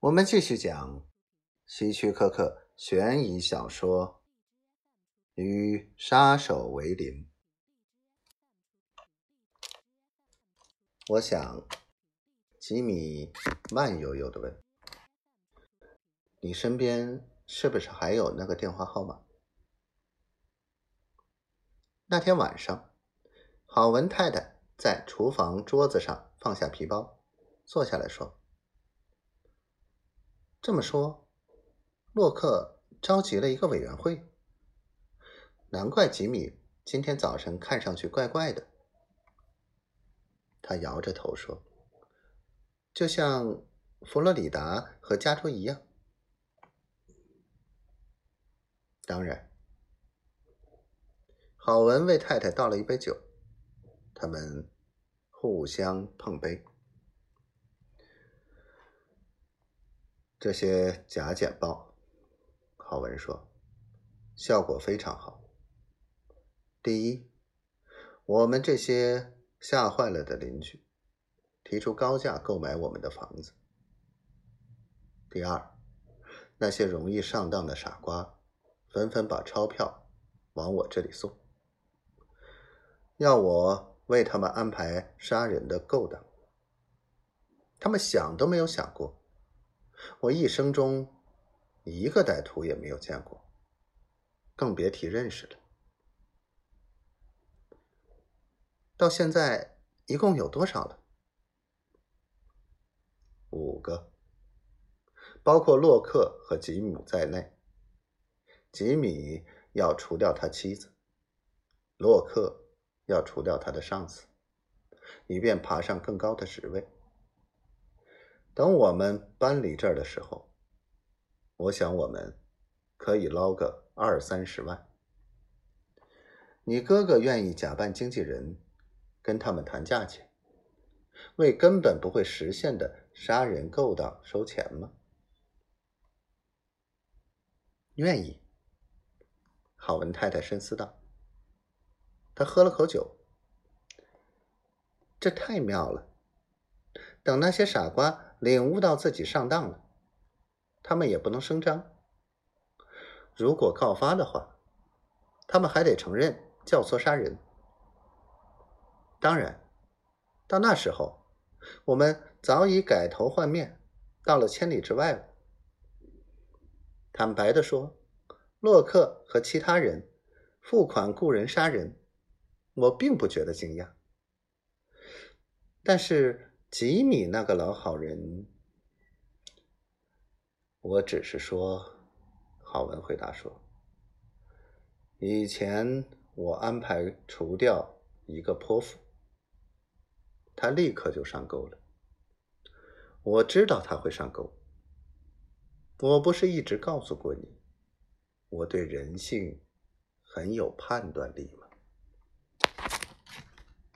我们继续讲希区柯克悬疑小说《与杀手为邻》。我想，吉米慢悠悠的问：“你身边是不是还有那个电话号码？”那天晚上，郝文太太在厨房桌子上放下皮包，坐下来说。这么说，洛克召集了一个委员会。难怪吉米今天早晨看上去怪怪的。他摇着头说：“就像佛罗里达和加州一样。”当然，郝文为太太倒了一杯酒，他们互相碰杯。这些假简报，郝文说，效果非常好。第一，我们这些吓坏了的邻居提出高价购买我们的房子；第二，那些容易上当的傻瓜纷纷把钞票往我这里送，要我为他们安排杀人的勾当。他们想都没有想过。我一生中一个歹徒也没有见过，更别提认识了。到现在一共有多少了？五个，包括洛克和吉姆在内。吉米要除掉他妻子，洛克要除掉他的上司，以便爬上更高的职位。等我们搬离这儿的时候，我想我们可以捞个二三十万。你哥哥愿意假扮经纪人，跟他们谈价钱，为根本不会实现的杀人勾当收钱吗？愿意。郝文太太深思道。他喝了口酒。这太妙了。等那些傻瓜。领悟到自己上当了，他们也不能声张。如果告发的话，他们还得承认教唆杀人。当然，到那时候，我们早已改头换面，到了千里之外了。坦白的说，洛克和其他人付款雇人杀人，我并不觉得惊讶。但是。吉米那个老好人，我只是说，郝文回答说，以前我安排除掉一个泼妇，他立刻就上钩了。我知道他会上钩，我不是一直告诉过你，我对人性很有判断力吗？